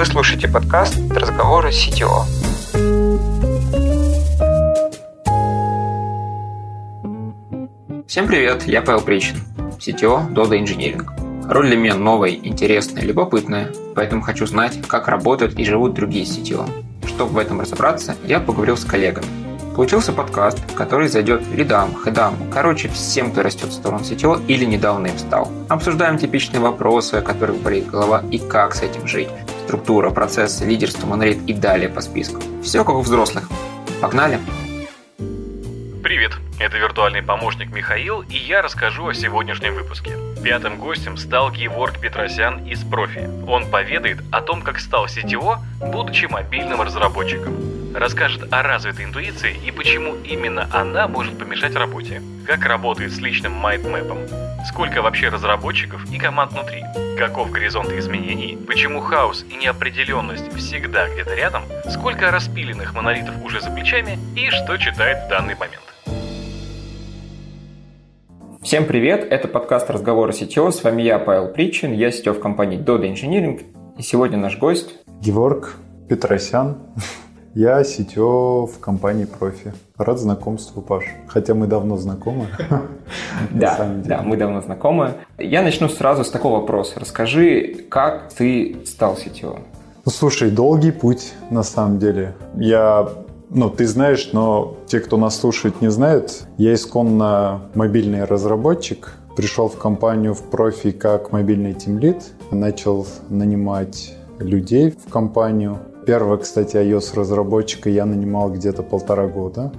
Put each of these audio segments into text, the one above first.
Вы слушаете подкаст «Разговоры CTO». Всем привет, я Павел Причин, CTO Dodo Engineering. Роль для меня новая, интересная, любопытная, поэтому хочу знать, как работают и живут другие CTO. Чтобы в этом разобраться, я поговорил с коллегами, Получился подкаст, который зайдет лидам, хедам, короче, всем, кто растет в сторону сетевого или недавно им стал. Обсуждаем типичные вопросы, о которых болит голова и как с этим жить. Структура, процессы, лидерство, монолит и далее по списку. Все как у взрослых. Погнали! Привет, это виртуальный помощник Михаил, и я расскажу о сегодняшнем выпуске. Пятым гостем стал Геворг Петросян из Профи. Он поведает о том, как стал CTO, будучи мобильным разработчиком расскажет о развитой интуиции и почему именно она может помешать работе, как работает с личным майндмэпом, сколько вообще разработчиков и команд внутри, каков горизонт изменений, почему хаос и неопределенность всегда где-то рядом, сколько распиленных монолитов уже за плечами и что читает в данный момент. Всем привет, это подкаст «Разговоры сетево». С вами я, Павел Причин, я сетев в компании Dodo Engineering. И сегодня наш гость... Геворг Петросян. Я сетё в компании профи. Рад знакомству, Паш. Хотя мы давно знакомы. Да, да, мы давно знакомы. Я начну сразу с такого вопроса. Расскажи, как ты стал сетевым? Ну, слушай, долгий путь, на самом деле. Я ну, ты знаешь, но те, кто нас слушает, не знают. Я исконно мобильный разработчик. Пришел в компанию в профи как мобильный тимлит. Начал нанимать людей в компанию. Первого, кстати, iOS-разработчика я нанимал где-то полтора года.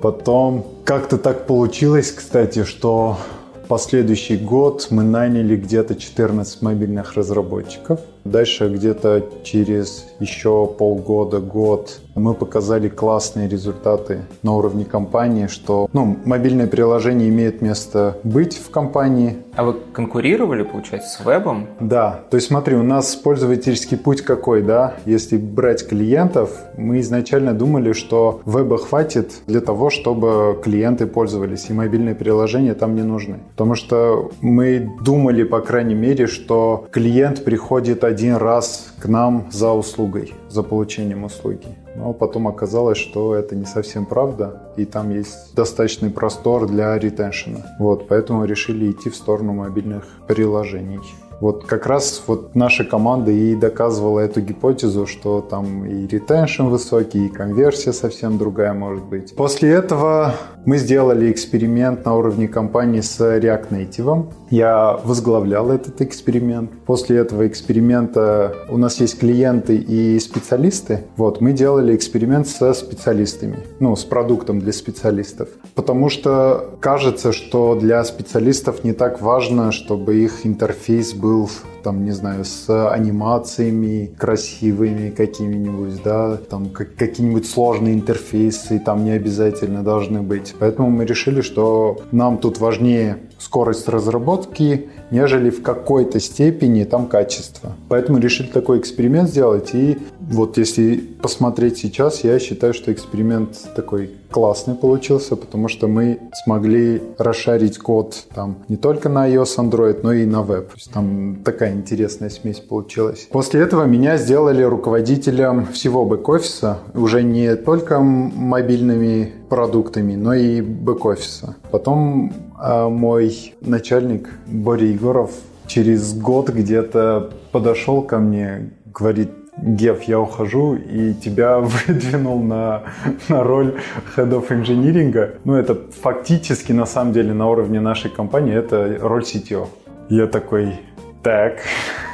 Потом как-то так получилось, кстати, что последующий год мы наняли где-то 14 мобильных разработчиков. Дальше где-то через еще полгода, год мы показали классные результаты на уровне компании, что ну, мобильное приложение имеет место быть в компании. А вы конкурировали, получается, с вебом? Да. То есть смотри, у нас пользовательский путь какой, да? Если брать клиентов, мы изначально думали, что веба хватит для того, чтобы клиенты пользовались, и мобильные приложения там не нужны. Потому что мы думали, по крайней мере, что клиент приходит один раз к нам за услугой, за получением услуги. Но потом оказалось, что это не совсем правда, и там есть достаточный простор для ретеншена. Вот, поэтому решили идти в сторону мобильных приложений. Вот как раз вот наша команда и доказывала эту гипотезу, что там и ретеншн высокий, и конверсия совсем другая может быть. После этого мы сделали эксперимент на уровне компании с React Native. Я возглавлял этот эксперимент. После этого эксперимента у нас есть клиенты и специалисты. Вот, мы делали эксперимент со специалистами, ну, с продуктом для специалистов. Потому что кажется, что для специалистов не так важно, чтобы их интерфейс был там, не знаю, с анимациями красивыми какими-нибудь, да, там как, какие-нибудь сложные интерфейсы там не обязательно должны быть. Поэтому мы решили, что нам тут важнее скорость разработки, нежели в какой-то степени там качество. Поэтому решили такой эксперимент сделать. И вот если посмотреть сейчас, я считаю, что эксперимент такой классный получился, потому что мы смогли расшарить код там не только на iOS, Android, но и на веб. То есть там такая интересная смесь получилась. После этого меня сделали руководителем всего бэк-офиса, уже не только мобильными продуктами, но и бэк-офиса. Потом э, мой начальник Боря Егоров через год где-то подошел ко мне, говорит, Гев, я ухожу и тебя выдвинул на, на роль Head of Engineering. Ну, это фактически, на самом деле, на уровне нашей компании, это роль CTO. Я такой, так,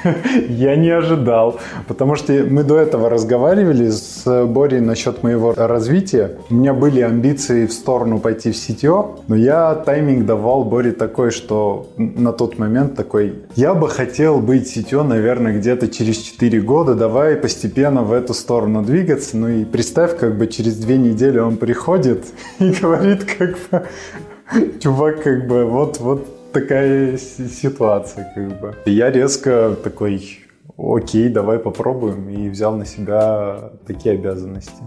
я не ожидал, потому что мы до этого разговаривали с Борей насчет моего развития. У меня были амбиции в сторону пойти в сетё, но я тайминг давал Боре такой, что на тот момент такой, я бы хотел быть сетё, наверное, где-то через 4 года, давай постепенно в эту сторону двигаться. Ну и представь, как бы через две недели он приходит и говорит, как бы, чувак, как бы, вот, вот такая ситуация, как бы. Я резко такой, окей, давай попробуем, и взял на себя такие обязанности.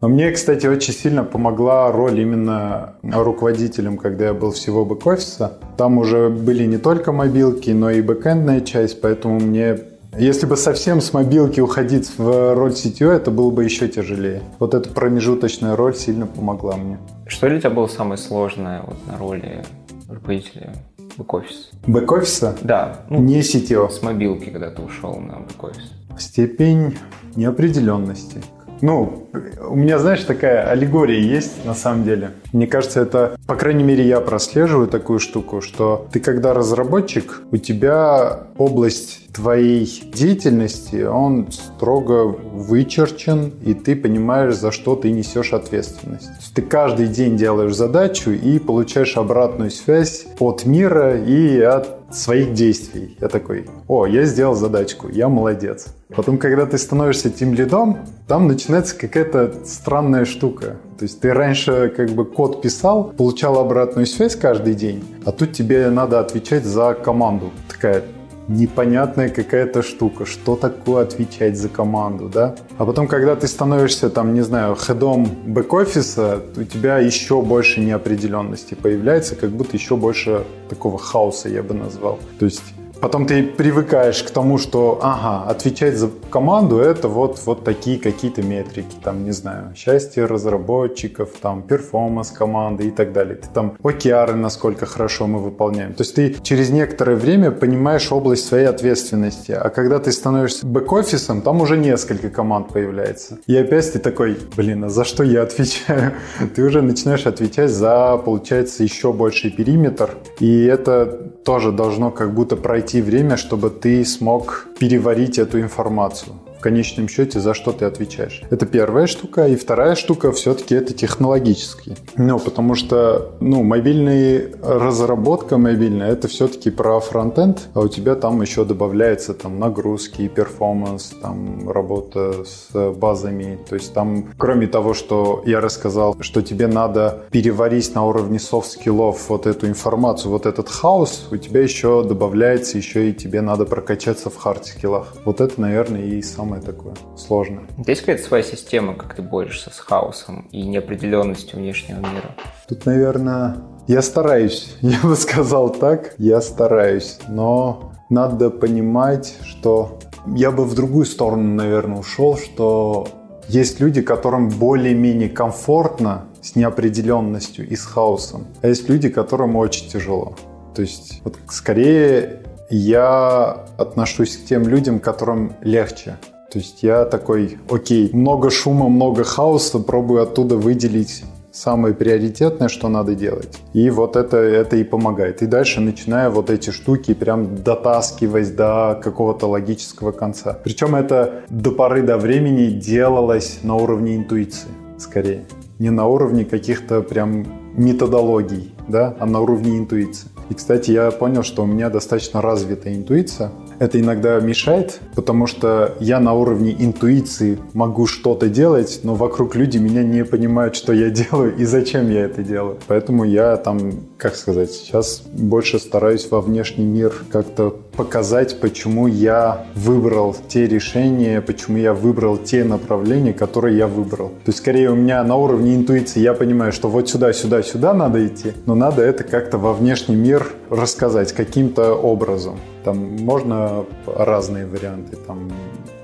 Но мне, кстати, очень сильно помогла роль именно руководителем, когда я был всего бэк-офиса. Там уже были не только мобилки, но и бэкэндная часть, поэтому мне Если бы совсем с мобилки уходить в роль CTO, это было бы еще тяжелее. Вот эта промежуточная роль сильно помогла мне. Что для тебя было самое сложное вот, на роли руководителя бэк-офиса? Бэк-офиса? Да. Ну, не CTO. С мобилки, когда ты ушел на бэк-офис. Степень неопределенности. Ну, у меня, знаешь, такая аллегория есть на самом деле. Мне кажется, это, по крайней мере, я прослеживаю такую штуку, что ты когда разработчик, у тебя область твоей деятельности, он строго вычерчен, и ты понимаешь, за что ты несешь ответственность. Ты каждый день делаешь задачу и получаешь обратную связь от мира и от своих действий. Я такой, о, я сделал задачку, я молодец. Потом, когда ты становишься тем лидом, там начинается какая-то странная штука. То есть ты раньше как бы код писал, получал обратную связь каждый день, а тут тебе надо отвечать за команду. Такая, непонятная какая-то штука, что такое отвечать за команду, да? А потом, когда ты становишься, там, не знаю, head ом бэк-офиса, у тебя еще больше неопределенности появляется, как будто еще больше такого хаоса, я бы назвал. То есть Потом ты привыкаешь к тому, что, ага, отвечать за команду это вот, вот такие какие-то метрики, там, не знаю, счастье разработчиков, там, performance команды и так далее. Ты там OKR ы, насколько хорошо мы выполняем. То есть ты через некоторое время понимаешь область своей ответственности. А когда ты становишься бэк-офисом, там уже несколько команд появляется. И опять ты такой, блин, а за что я отвечаю? Ты уже начинаешь отвечать за, получается, еще больший периметр. И это тоже должно как будто пройти время, чтобы ты смог переварить эту информацию в конечном счете, за что ты отвечаешь. Это первая штука. И вторая штука все-таки это технологический. Ну, потому что, ну, мобильная разработка мобильная, это все-таки про фронтенд, а у тебя там еще добавляется там нагрузки, performance, там работа с базами. То есть там, кроме того, что я рассказал, что тебе надо переварить на уровне soft skill ов вот эту информацию, вот этот хаос, у тебя еще добавляется еще и тебе надо прокачаться в hard skill ах. Вот это, наверное, и сам самое такое сложное. Есть какая-то своя система, как ты борешься с хаосом и неопределенностью внешнего мира? Тут, наверное, я стараюсь, я бы сказал так, я стараюсь, но надо понимать, что я бы в другую сторону, наверное, ушел, что есть люди, которым более-менее комфортно с неопределенностью и с хаосом, а есть люди, которым очень тяжело. То есть вот скорее я отношусь к тем людям, которым легче. То есть я такой, окей, много шума, много хаоса, пробую оттуда выделить самое приоритетное, что надо делать. И вот это, это и помогает. И дальше начинаю вот эти штуки прям дотаскивать до какого-то логического конца. Причем это до поры до времени делалось на уровне интуиции, скорее. Не на уровне каких-то прям методологий, да, а на уровне интуиции. И, кстати, я понял, что у меня достаточно развитая интуиция, это иногда мешает, потому что я на уровне интуиции могу что-то делать, но вокруг люди меня не понимают, что я делаю и зачем я это делаю. Поэтому я там, как сказать, сейчас больше стараюсь во внешний мир как-то показать, почему я выбрал те решения, почему я выбрал те направления, которые я выбрал. То есть, скорее, у меня на уровне интуиции я понимаю, что вот сюда, сюда, сюда надо идти, но надо это как-то во внешний мир рассказать каким-то образом. Там можно разные варианты там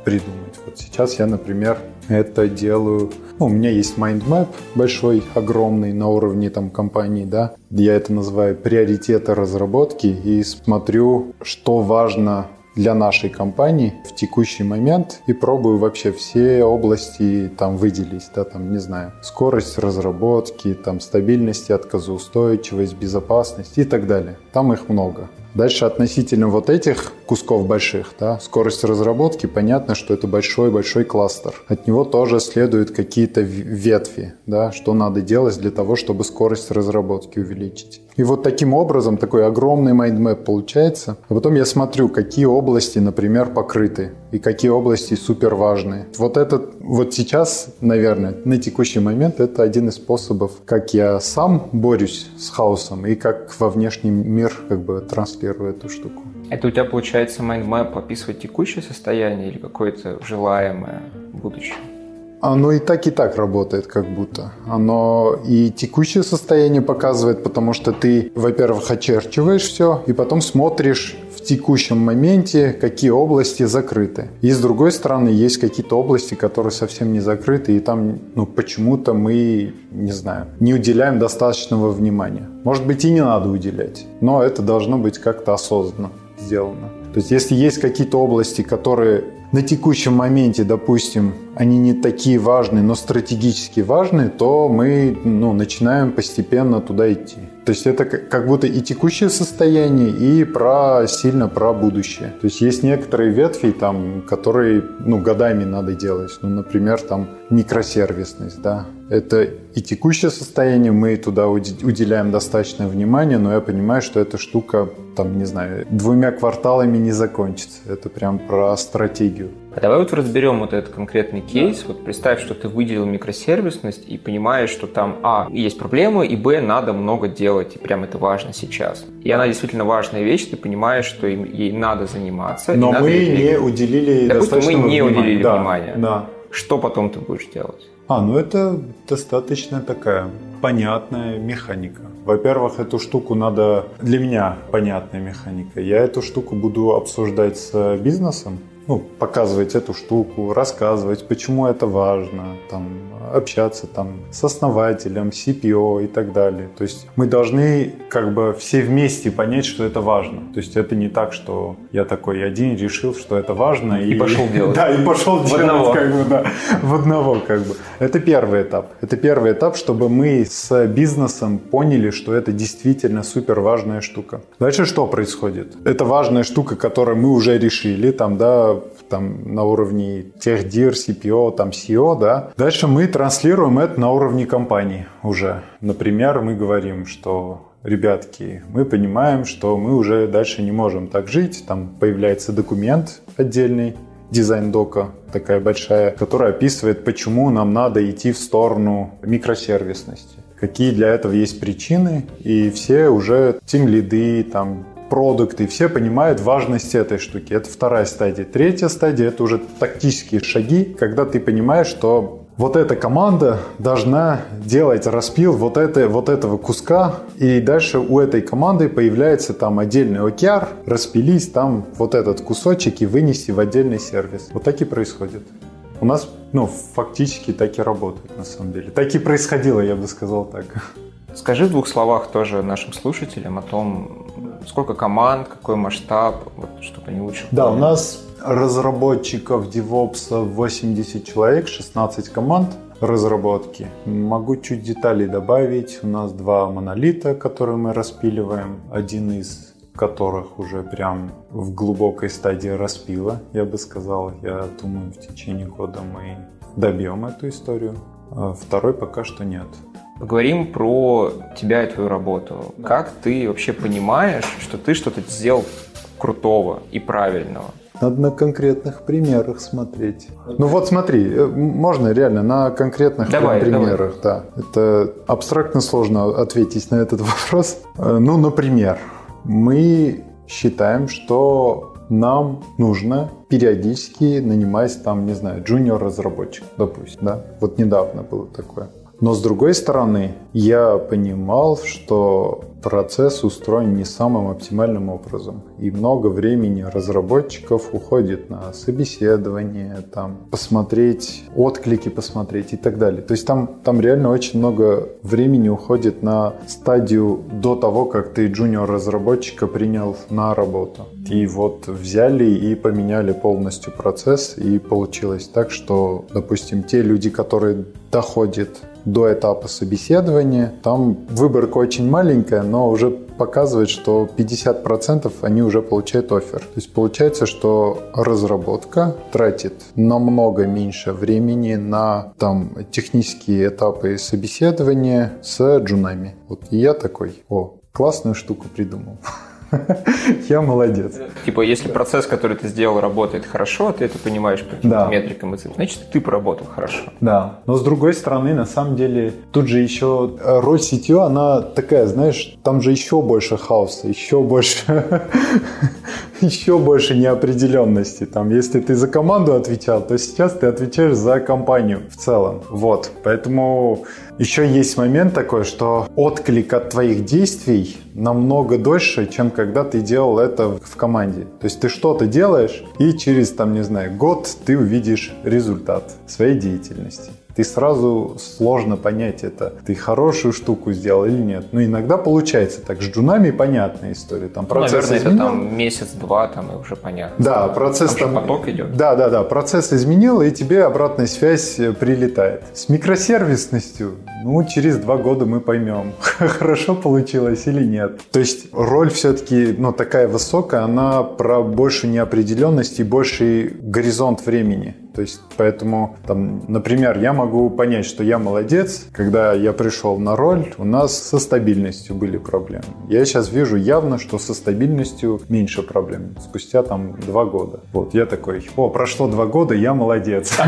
придумать. Вот сейчас я, например, это делаю. Ну, у меня есть mindmap большой, огромный на уровне там компании, да. Я это называю приоритеты разработки и смотрю, что важно для нашей компании в текущий момент и пробую вообще все области там выделить, да, там, не знаю, скорость разработки, там, стабильность, отказоустойчивость, безопасность и так далее. Там их много. Дальше относительно вот этих кусков больших, да, скорость разработки, понятно, что это большой-большой кластер. От него тоже следуют какие-то ветви, да, что надо делать для того, чтобы скорость разработки увеличить. И вот таким образом такой огромный mindmap получается. А потом я смотрю, какие области, например, покрыты и какие области супер важные. Вот этот, вот сейчас, наверное, на текущий момент это один из способов, как я сам борюсь с хаосом и как во внешний мир как бы транслирую эту штуку. Это у тебя получается mindmap описывать текущее состояние или какое-то желаемое будущее? Оно и так, и так работает как будто. Оно и текущее состояние показывает, потому что ты, во-первых, очерчиваешь все, и потом смотришь в текущем моменте, какие области закрыты. И с другой стороны, есть какие-то области, которые совсем не закрыты, и там ну, почему-то мы, не знаю, не уделяем достаточного внимания. Может быть, и не надо уделять, но это должно быть как-то осознанно сделано. То есть, если есть какие-то области, которые на текущем моменте, допустим, они не такие важные, но стратегически важные, то мы ну, начинаем постепенно туда идти. То есть это как будто и текущее состояние, и про сильно про будущее. То есть есть некоторые ветви, там, которые ну, годами надо делать. Ну, например, там микросервисность, да. Это и текущее состояние, мы туда уделяем достаточное внимание, но я понимаю, что эта штука, там, не знаю, двумя кварталами не закончится. Это прям про стратегию. А давай вот разберем вот этот конкретный кейс. Да. Вот представь, что ты выделил микросервисность и понимаешь, что там, а, есть проблемы, и, б, надо много делать, и прям это важно сейчас. И она действительно важная вещь, ты понимаешь, что им, ей надо заниматься. Но мы ей... не уделили Допустим, мы не внимания. уделили да, внимания. Да. Что потом ты будешь делать? А, ну это достаточно такая понятная механика. Во-первых, эту штуку надо... Для меня понятная механика. Я эту штуку буду обсуждать с бизнесом, ну, показывать эту штуку, рассказывать, почему это важно, там, общаться там с основателем, CPO и так далее. То есть мы должны как бы все вместе понять, что это важно. То есть это не так, что я такой один решил, что это важно и, и пошел делать. Да, и пошел в делать одного. как бы, да, в одного как бы. Это первый этап. Это первый этап, чтобы мы с бизнесом поняли, что это действительно супер важная штука. Дальше что происходит? Это важная штука, которую мы уже решили, там, да, там на уровне техдир, CPO, там CEO, да. Дальше мы транслируем это на уровне компании уже. Например, мы говорим, что ребятки, мы понимаем, что мы уже дальше не можем так жить. Там появляется документ отдельный, дизайн-дока такая большая, которая описывает, почему нам надо идти в сторону микросервисности. Какие для этого есть причины, и все уже тем лиды, там, продукты, все понимают важность этой штуки. Это вторая стадия. Третья стадия – это уже тактические шаги, когда ты понимаешь, что вот эта команда должна делать распил вот, это, вот этого куска, и дальше у этой команды появляется там отдельный OKR, распились там вот этот кусочек и вынести в отдельный сервис. Вот так и происходит. У нас, ну, фактически так и работает, на самом деле. Так и происходило, я бы сказал так. Скажи в двух словах тоже нашим слушателям о том, сколько команд, какой масштаб, вот, чтобы они лучше Да, у нас разработчиков DevOps 80 человек, 16 команд разработки. Могу чуть деталей добавить. У нас два монолита, которые мы распиливаем. Один из которых уже прям в глубокой стадии распила, я бы сказал. Я думаю, в течение года мы добьем эту историю. А второй пока что нет. Поговорим про тебя и твою работу. Как ты вообще понимаешь, что ты что-то сделал крутого и правильного? Надо на конкретных примерах смотреть. Ну вот смотри, э, можно реально на конкретных давай, примерах, давай. да. Это абстрактно сложно ответить на этот вопрос. Э, ну, например, мы считаем, что нам нужно периодически нанимать там, не знаю, джуниор разработчик, допустим, да. Вот недавно было такое. Но с другой стороны, я понимал, что процесс устроен не самым оптимальным образом. И много времени разработчиков уходит на собеседование, там, посмотреть, отклики посмотреть и так далее. То есть там, там реально очень много времени уходит на стадию до того, как ты джуниор-разработчика принял на работу. И вот взяли и поменяли полностью процесс, и получилось так, что, допустим, те люди, которые доходят до этапа собеседования. Там выборка очень маленькая, но уже показывает, что 50% они уже получают офер. То есть получается, что разработка тратит намного меньше времени на там технические этапы собеседования с джунами. Вот и я такой, о, классную штуку придумал. Я молодец. Типа, если процесс, который ты сделал, работает хорошо, ты это понимаешь по Да. метрикам, и цифрам, значит, ты поработал хорошо. Да. Но с другой стороны, на самом деле, тут же еще э, роль CTO, она такая, знаешь, там же еще больше хаоса, еще больше, еще больше неопределенности. Там, если ты за команду отвечал, то сейчас ты отвечаешь за компанию в целом. Вот. Поэтому Еще есть момент такой, что отклик от твоих действий намного дольше, чем когда ты делал это в команде. То есть ты что-то делаешь, и через, там, не знаю, год ты увидишь результат своей деятельности ты сразу сложно понять это. Ты хорошую штуку сделал или нет. Но иногда получается так. С джунами понятная история. Там процесс ну, наверное, изменил. это там месяц-два, там и уже понятно. Да, процесс там... там поток идет. Да, да, да. Процесс изменил, и тебе обратная связь э, прилетает. С микросервисностью, ну, через два года мы поймем, хорошо получилось или нет. То есть роль все-таки, ну, такая высокая, она про большую неопределенность и больший горизонт времени. То есть, поэтому, там, например, я могу понять, что я молодец. Когда я пришел на роль, у нас со стабильностью были проблемы. Я сейчас вижу явно, что со стабильностью меньше проблем. Спустя там два года. Вот, я такой, о, прошло два года, я молодец.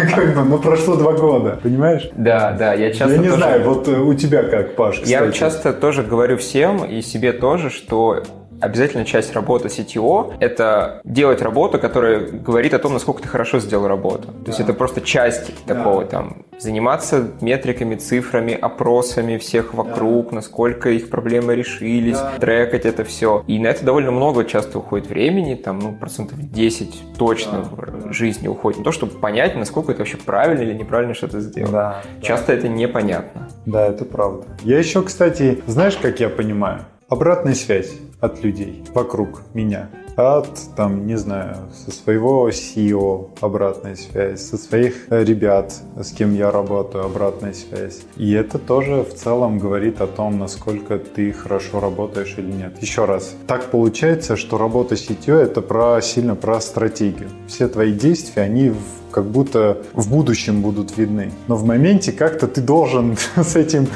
Ну, прошло два года, понимаешь? Да, да, я часто Я не знаю, вот э, у тебя как, Паш, Я часто тоже говорю всем и себе тоже, что Обязательно часть работы CTO — это делать работу, которая говорит о том, насколько ты хорошо сделал работу. То да. есть это просто часть да. такого там заниматься метриками, цифрами, опросами всех вокруг, да. насколько их проблемы решились, да. трекать это все. И на это довольно много часто уходит времени, там, ну, процентов 10 точно да. в жизни уходит. На то, чтобы понять, насколько это вообще правильно или неправильно что-то сделал. Да. Часто да. это непонятно. Да, это правда. Я еще, кстати, знаешь, как я понимаю? Обратная связь от людей вокруг меня. От, там, не знаю, со своего CEO обратная связь, со своих э, ребят, с кем я работаю, обратная связь. И это тоже в целом говорит о том, насколько ты хорошо работаешь или нет. Еще раз, так получается, что работа CTO это про, сильно про стратегию. Все твои действия, они в как будто в будущем будут видны. Но в моменте как-то ты должен с этим,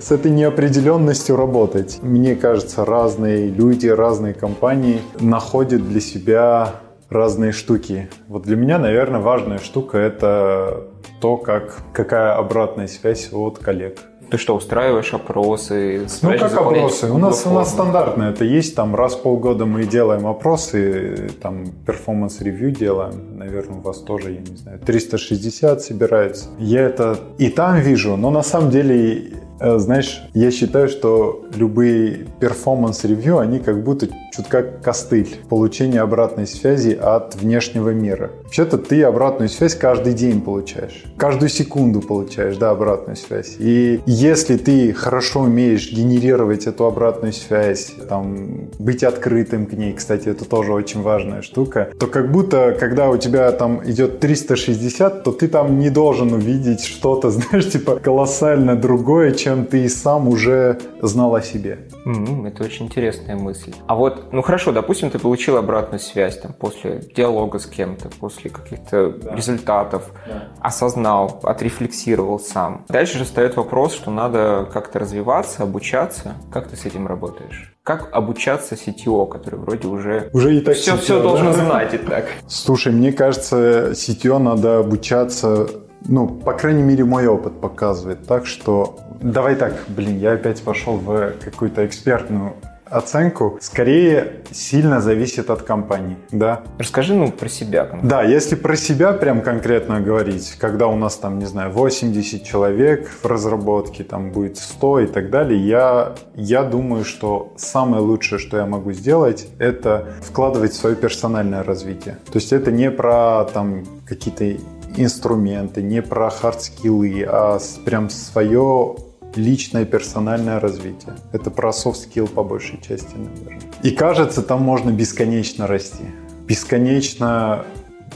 с этой неопределенностью работать. Мне кажется, разные люди, разные компании находят для себя разные штуки. Вот для меня, наверное, важная штука это то, как, какая обратная связь от коллег. Ты что, устраиваешь опросы? Ну, как опросы? У нас, у нас стандартно это есть. Там раз в полгода мы делаем опросы, там performance review делаем. Наверное, у вас тоже, я не знаю, 360 собирается. Я это и там вижу, но на самом деле знаешь, я считаю, что любые performance review, они как будто чуть как костыль получения обратной связи от внешнего мира. Вообще-то ты обратную связь каждый день получаешь. Каждую секунду получаешь, да, обратную связь. И если ты хорошо умеешь генерировать эту обратную связь, там, быть открытым к ней, кстати, это тоже очень важная штука, то как будто, когда у тебя там идет 360, то ты там не должен увидеть что-то, знаешь, типа колоссально другое, чем ты сам уже знал о себе. Mm-hmm, это очень интересная мысль. А вот, ну хорошо, допустим, ты получил обратную связь там, после диалога с кем-то, после каких-то да. результатов, да. осознал, отрефлексировал сам. Дальше же встает вопрос, что надо как-то развиваться, обучаться. Как ты с этим работаешь? Как обучаться CTO, который вроде уже, уже и так все, CTO, все да? должен знать и так? Слушай, мне кажется, CTO надо обучаться ну, по крайней мере, мой опыт показывает так, что... Давай так, блин, я опять пошел в какую-то экспертную оценку скорее сильно зависит от компании, да. Расскажи, ну, про себя. Конкретно. Да, если про себя прям конкретно говорить, когда у нас там, не знаю, 80 человек в разработке, там будет 100 и так далее, я, я думаю, что самое лучшее, что я могу сделать, это вкладывать в свое персональное развитие. То есть это не про там какие-то инструменты, не про hard skill ы, а прям свое личное персональное развитие. Это про skill по большей части, наверное. И кажется, там можно бесконечно расти. Бесконечно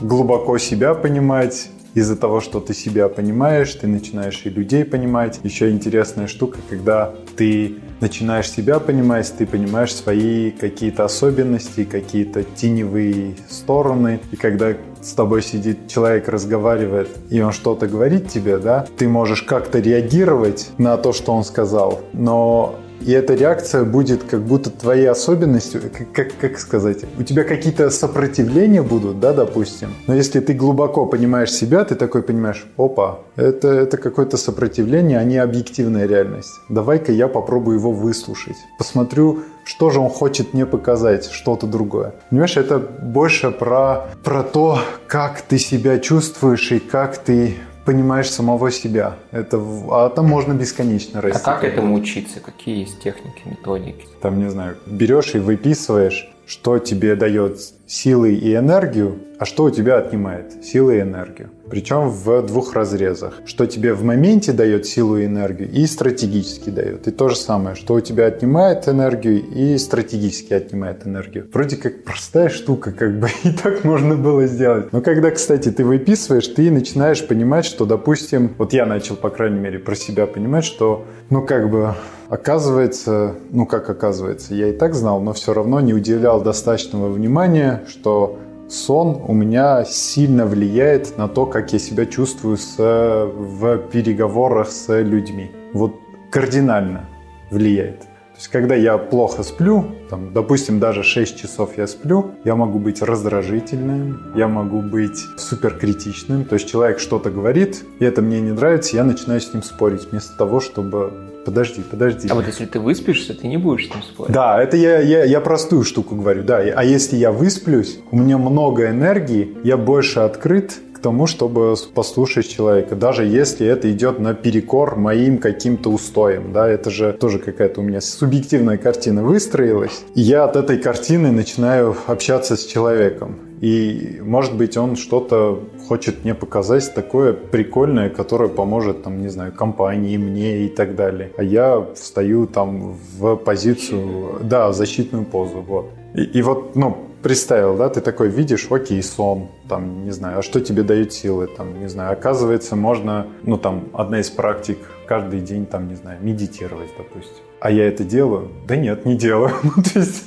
глубоко себя понимать, из-за того, что ты себя понимаешь, ты начинаешь и людей понимать. Еще интересная штука, когда ты начинаешь себя понимать, ты понимаешь свои какие-то особенности, какие-то теневые стороны. И когда с тобой сидит человек, разговаривает, и он что-то говорит тебе, да, ты можешь как-то реагировать на то, что он сказал, но и эта реакция будет как будто твоей особенностью, как, как, как сказать, у тебя какие-то сопротивления будут, да, допустим. Но если ты глубоко понимаешь себя, ты такой понимаешь, опа, это, это какое-то сопротивление, а не объективная реальность. Давай-ка я попробую его выслушать. Посмотрю, что же он хочет мне показать, что-то другое. Понимаешь, это больше про, про то, как ты себя чувствуешь и как ты понимаешь самого себя. Это, а там можно бесконечно расти. А как этому учиться? Какие есть техники, методики? Там, не знаю, берешь и выписываешь, что тебе дает силы и энергию, а что у тебя отнимает силы и энергию. Причем в двух разрезах. Что тебе в моменте дает силу и энергию, и стратегически дает. И то же самое, что у тебя отнимает энергию и стратегически отнимает энергию. Вроде как простая штука, как бы и так можно было сделать. Но когда, кстати, ты выписываешь, ты начинаешь понимать, что, допустим, вот я начал, по крайней мере, про себя понимать, что, ну, как бы Оказывается, ну как оказывается, я и так знал, но все равно не уделял достаточного внимания, что сон у меня сильно влияет на то, как я себя чувствую с, в переговорах с людьми. Вот кардинально влияет. То есть, когда я плохо сплю, там, допустим, даже 6 часов я сплю, я могу быть раздражительным, я могу быть суперкритичным. То есть, человек что-то говорит, и это мне не нравится, я начинаю с ним спорить, вместо того, чтобы подожди, подожди. А вот если ты выспишься, ты не будешь с ним спорить. Да, это я, я, я простую штуку говорю, да. А если я высплюсь, у меня много энергии, я больше открыт к тому, чтобы послушать человека, даже если это идет на перекор моим каким-то устоям, да, это же тоже какая-то у меня субъективная картина выстроилась, и я от этой картины начинаю общаться с человеком. И, может быть, он что-то хочет мне показать такое прикольное, которое поможет, там, не знаю, компании, мне и так далее. А я встаю там в позицию, да, защитную позу, вот. И, и вот, ну, представил, да, ты такой видишь, окей, сон, там, не знаю, а что тебе дают силы, там, не знаю, оказывается, можно, ну, там, одна из практик каждый день, там, не знаю, медитировать, допустим. А я это делаю? Да нет, не делаю. Ну, то есть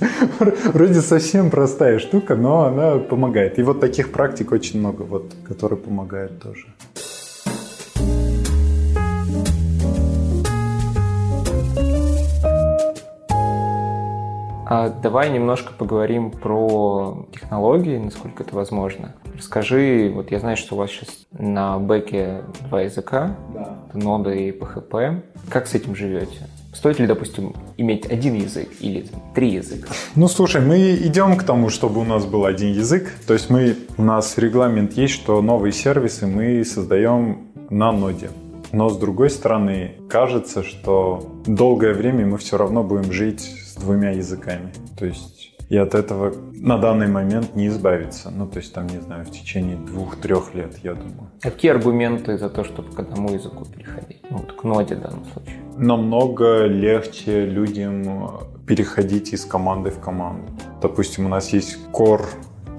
вроде совсем простая штука, но она помогает. И вот таких практик очень много, вот, которые помогают тоже. Давай немножко поговорим про технологии, насколько это возможно. Расскажи, вот я знаю, что у вас сейчас на бэке два языка, да. нода и PHP. Как с этим живете? Стоит ли, допустим, иметь один язык или три языка? Ну, слушай, мы идем к тому, чтобы у нас был один язык. То есть мы, у нас регламент есть, что новые сервисы мы создаем на ноде. Но с другой стороны, кажется, что долгое время мы все равно будем жить с двумя языками. То есть и от этого на данный момент не избавиться. Ну, то есть там, не знаю, в течение двух-трех лет, я думаю. Какие аргументы за то, чтобы к одному языку переходить? Ну, вот к ноде в данном случае. Намного легче людям переходить из команды в команду. Допустим, у нас есть core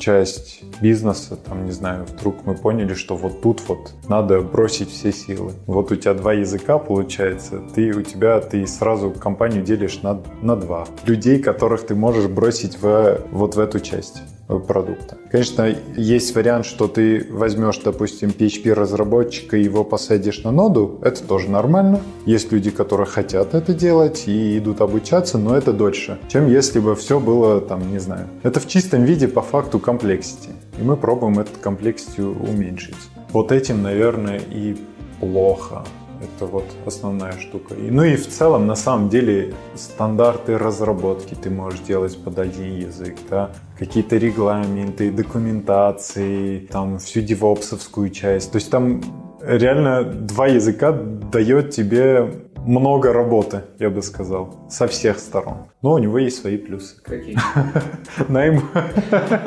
часть бизнеса, там, не знаю, вдруг мы поняли, что вот тут вот надо бросить все силы. Вот у тебя два языка получается, ты у тебя, ты сразу компанию делишь на, на два. Людей, которых ты можешь бросить в, вот в эту часть продукта. Конечно, есть вариант, что ты возьмешь, допустим, PHP-разработчика и его посадишь на ноду. Это тоже нормально. Есть люди, которые хотят это делать и идут обучаться, но это дольше, чем если бы все было, там, не знаю. Это в чистом виде по факту complexity. И мы пробуем этот complexity уменьшить. Вот этим, наверное, и плохо. Это вот основная штука. И, ну и в целом, на самом деле, стандарты разработки ты можешь делать под один язык, да, какие-то регламенты, документации, там всю девопсовскую часть. То есть там реально два языка дает тебе много работы, я бы сказал, со всех сторон. Но у него есть свои плюсы. Какие? Найм.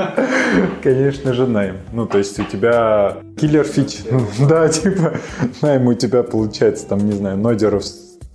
Конечно же, найм. Ну, то есть у тебя киллер фич. Да, типа, найм у тебя получается, там, не знаю, нодеров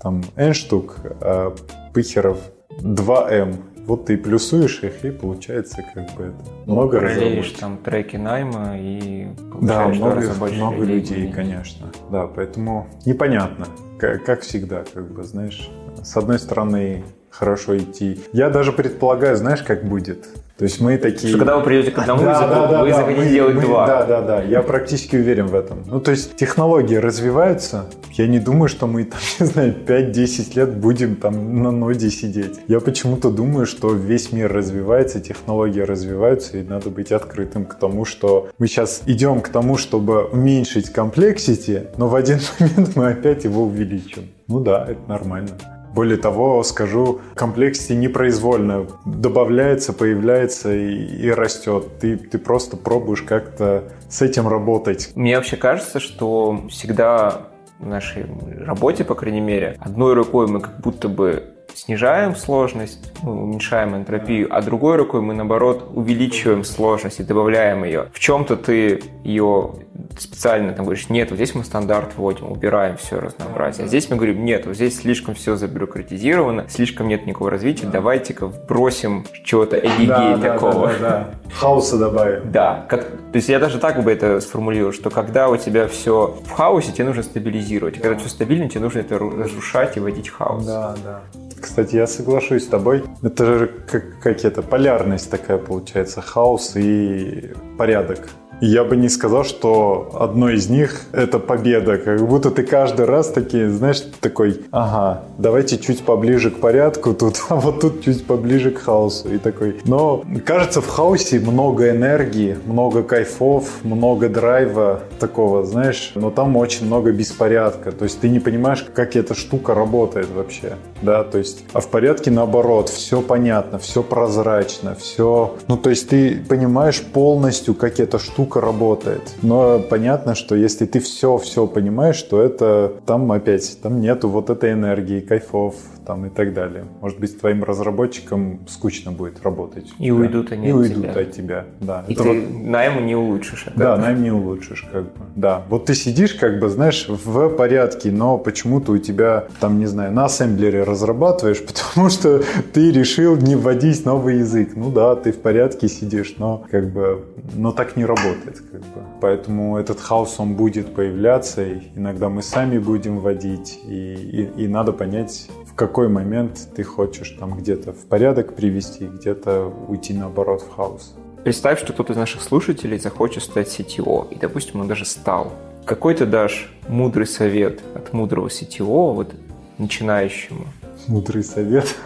там N штук, а пыхеров 2M. Вот ты плюсуешь их, и получается как бы это много разработчиков. там треки найма и да, много, много людей, конечно. Да, поэтому непонятно как всегда, как бы, знаешь, с одной стороны хорошо идти. Я даже предполагаю, знаешь, как будет. То есть мы такие... Что когда вы придете к одному да, языку, да, да, вы захотите да, делать мы, два. Да, да, да, я практически уверен в этом. Ну, то есть технологии развиваются. Я не думаю, что мы там, не знаю, 5-10 лет будем там на ноде сидеть. Я почему-то думаю, что весь мир развивается, технологии развиваются, и надо быть открытым к тому, что мы сейчас идем к тому, чтобы уменьшить complexity, но в один момент мы опять его увеличим. Ну да, это нормально. Более того, скажу, complexity непроизвольно добавляется, появляется и, и растет. Ты, ты просто пробуешь как-то с этим работать. Мне вообще кажется, что всегда в нашей работе, по крайней мере, одной рукой мы как будто бы снижаем сложность, ну, уменьшаем энтропию, а другой рукой мы, наоборот, увеличиваем сложность и добавляем ее. В чем-то ты ее специально там говоришь, нет, вот здесь мы стандарт вводим, убираем все разнообразие. А здесь мы говорим, нет, вот здесь слишком все забюрократизировано, слишком нет никакого развития, давайте-ка вбросим чего-то эдигей да, такого. Да, да, да, да. Хаоса добавим. Да, как, то есть я даже так бы это сформулировал, что когда у тебя все в хаосе, тебе нужно стабилизировать. А когда все стабильно, тебе нужно это разрушать и вводить хаос. Да, да. Кстати, я соглашусь с тобой. Это же как, как это, полярность такая получается, хаос и порядок. Я бы не сказал, что одно из них — это победа. Как будто ты каждый раз таки, знаешь, такой, ага, давайте чуть поближе к порядку тут, а вот тут чуть поближе к хаосу. И такой. Но кажется, в хаосе много энергии, много кайфов, много драйва такого, знаешь, но там очень много беспорядка. То есть ты не понимаешь, как эта штука работает вообще. Да, то есть, а в порядке наоборот, все понятно, все прозрачно, все... Ну, то есть ты понимаешь полностью, как эта штука работает. Но понятно, что если ты все-все понимаешь, то это там опять, там нету вот этой энергии, кайфов там и так далее. Может быть, твоим разработчикам скучно будет работать. И уйдут они и от уйдут тебя. от тебя, да. И это ты вот... найм не улучшишь. Это. Да, найм не улучшишь, как бы. Да. Вот ты сидишь, как бы, знаешь, в порядке, но почему-то у тебя, там, не знаю, на ассемблере разрабатываешь, потому что ты решил не вводить новый язык. Ну да, ты в порядке сидишь, но как бы, но так не работает, как бы. Поэтому этот хаос, он будет появляться, и иногда мы сами будем вводить, и, и, и надо понять, в какой момент ты хочешь там где-то в порядок привести, где-то уйти наоборот в хаос. Представь, что кто-то из наших слушателей захочет стать CTO, и, допустим, он даже стал. Какой ты дашь мудрый совет от мудрого CTO вот начинающему? Мудрый совет?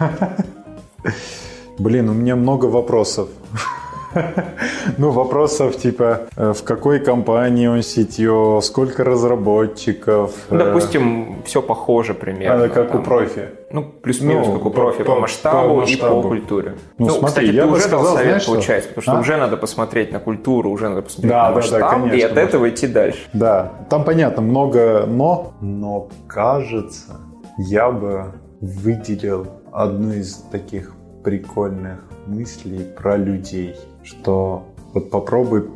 Блин, у меня много вопросов. Ну, вопросов типа, э, в какой компании он сетью, сколько разработчиков. Ну, допустим, все похоже примерно. как там, у профи. Ну, плюс-минус, ну, как у профи, по, по масштабу по масштабу. и по культуре. Ну, ну смотри, кстати, я ты уже сказал, дал совет, знаешь, получается, потому что а? уже надо посмотреть на культуру, уже надо посмотреть да, на да, масштаб, да, конечно, и от этого идти дальше. Да, там понятно, много но, но кажется, я бы выделил одну из таких прикольных мыслей про людей, что вот попробуй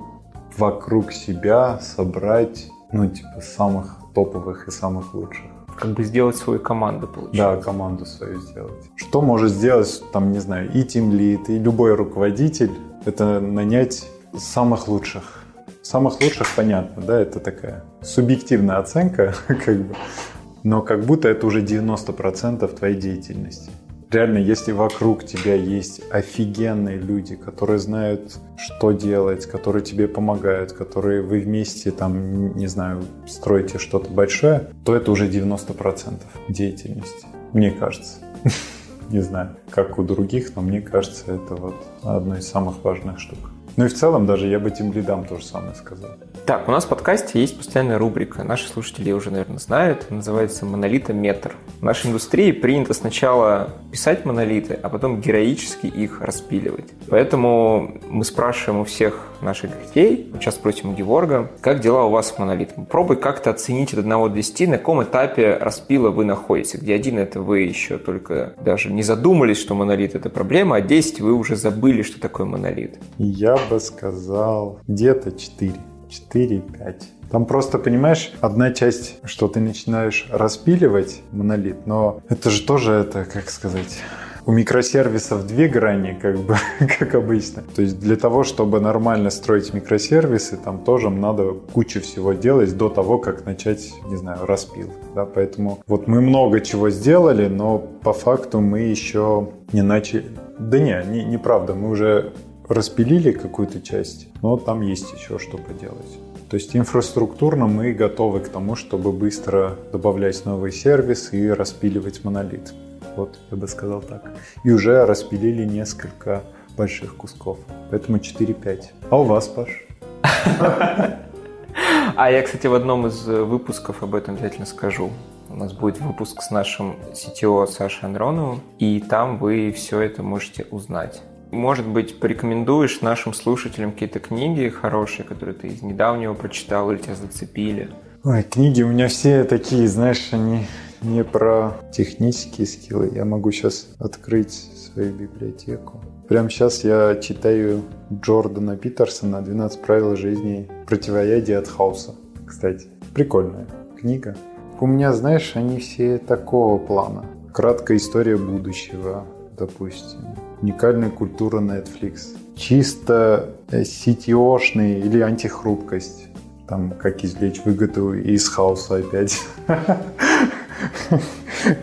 вокруг себя собрать, ну, типа, самых топовых и самых лучших. Как бы сделать свою команду, получается. Да, команду свою сделать. Что может сделать, там, не знаю, и Team Lead, и любой руководитель, это нанять самых лучших. Самых лучших, понятно, да, это такая субъективная оценка, как бы, но как будто это уже 90% твоей деятельности реально, если вокруг тебя есть офигенные люди, которые знают, что делать, которые тебе помогают, которые вы вместе, там, не знаю, строите что-то большое, то это уже 90% деятельности, мне кажется. Не знаю, как у других, но мне кажется, это вот одно из самых важных штук. Ну и в целом даже я бы тем лидам тоже самое сказал. Так, у нас в подкасте есть постоянная рубрика, наши слушатели уже, наверное, знают, называется «Монолитометр». В нашей индустрии принято сначала писать монолиты, а потом героически их распиливать. Поэтому мы спрашиваем у всех наших гостей, сейчас спросим у Геворга, как дела у вас с монолитом? Пробуй как-то оценить от 1 до 10, на каком этапе распила вы находитесь, где один это вы еще только даже не задумались, что монолит это проблема, а 10 вы уже забыли, что такое монолит. Я бы сказал где-то 4. 4-5. Там просто, понимаешь, одна часть, что ты начинаешь распиливать монолит, но это же тоже это, как сказать, у микросервисов две грани, как бы, как обычно. То есть для того, чтобы нормально строить микросервисы, там тоже надо кучу всего делать до того, как начать, не знаю, распил. Да? Поэтому вот мы много чего сделали, но по факту мы еще не начали... Да не, не, неправда, мы уже распилили какую-то часть, но там есть еще что поделать. То есть инфраструктурно мы готовы к тому, чтобы быстро добавлять новые сервисы и распиливать монолит. Вот, я бы сказал так. И уже распилили несколько больших кусков. Поэтому 4-5. А у вас, Паш? А я, кстати, в одном из выпусков об этом обязательно скажу. У нас будет выпуск с нашим CTO Сашей Андроновым, и там вы все это можете узнать. Может быть, порекомендуешь нашим слушателям какие-то книги хорошие, которые ты из недавнего прочитал или тебя зацепили? Ой, книги у меня все такие, знаешь, они не про технические скиллы. Я могу сейчас открыть свою библиотеку. Прямо сейчас я читаю Джордана Питерсона «12 правил жизни противоядия от хаоса». Кстати, прикольная книга. У меня, знаешь, они все такого плана. Краткая история будущего, допустим. Уникальная культура Netflix. Чисто CTO-шный или антихрупкость. Там, как извлечь выгоду из хаоса опять.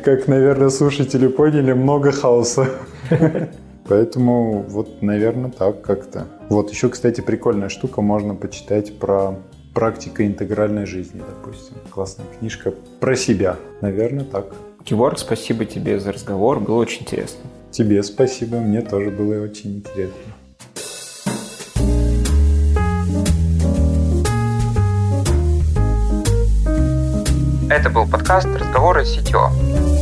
Как, наверное, слушатели поняли, много хаоса. Поэтому вот, наверное, так как-то. Вот еще, кстати, прикольная штука, можно почитать про практика интегральной жизни, допустим. Классная книжка про себя. Наверное, так. Георг, спасибо тебе за разговор, было очень интересно. Тебе спасибо, мне тоже было очень интересно. Это был подкаст «Разговоры с CTO».